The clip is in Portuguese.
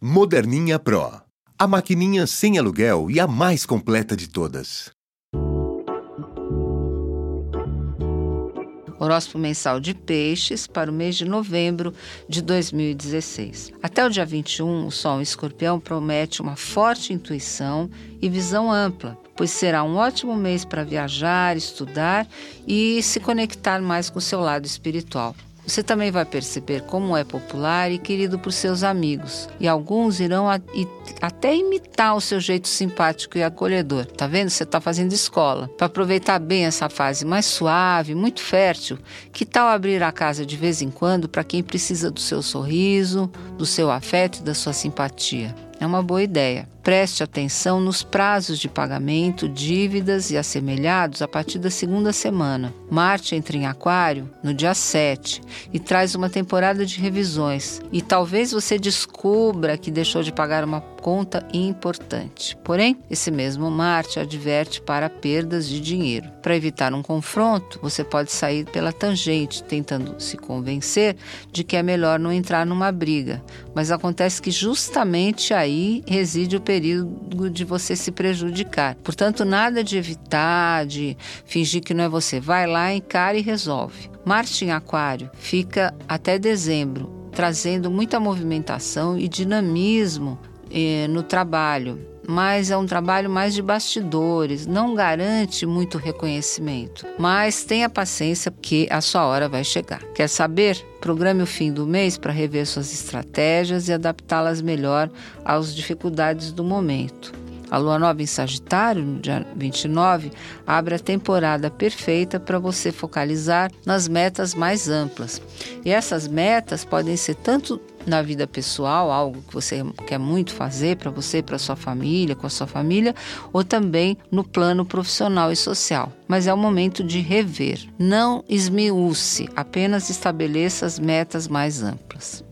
Moderninha Pro. A maquininha sem aluguel e a mais completa de todas. Horóscopo mensal de peixes para o mês de novembro de 2016. Até o dia 21, o Sol em Escorpião promete uma forte intuição e visão ampla, pois será um ótimo mês para viajar, estudar e se conectar mais com o seu lado espiritual. Você também vai perceber como é popular e querido por seus amigos, e alguns irão a, e, até imitar o seu jeito simpático e acolhedor. Tá vendo? Você está fazendo escola. Para aproveitar bem essa fase mais suave, muito fértil, que tal abrir a casa de vez em quando para quem precisa do seu sorriso, do seu afeto e da sua simpatia? É uma boa ideia. Preste atenção nos prazos de pagamento, dívidas e assemelhados a partir da segunda semana. Marte entra em Aquário no dia 7 e traz uma temporada de revisões. E talvez você descubra que deixou de pagar uma conta importante. Porém, esse mesmo Marte adverte para perdas de dinheiro. Para evitar um confronto, você pode sair pela tangente, tentando se convencer de que é melhor não entrar numa briga. Mas acontece que justamente aí reside o perigo período de você se prejudicar. Portanto, nada de evitar, de fingir que não é você. Vai lá, encara e resolve. Marte em Aquário fica até dezembro, trazendo muita movimentação e dinamismo eh, no trabalho mas é um trabalho mais de bastidores, não garante muito reconhecimento. Mas tenha paciência que a sua hora vai chegar. Quer saber? Programe o fim do mês para rever suas estratégias e adaptá-las melhor às dificuldades do momento. A lua nova em Sagitário, no dia 29, abre a temporada perfeita para você focalizar nas metas mais amplas. E essas metas podem ser tanto na vida pessoal, algo que você quer muito fazer para você, para sua família, com a sua família, ou também no plano profissional e social. Mas é o momento de rever. Não esmiúce, apenas estabeleça as metas mais amplas.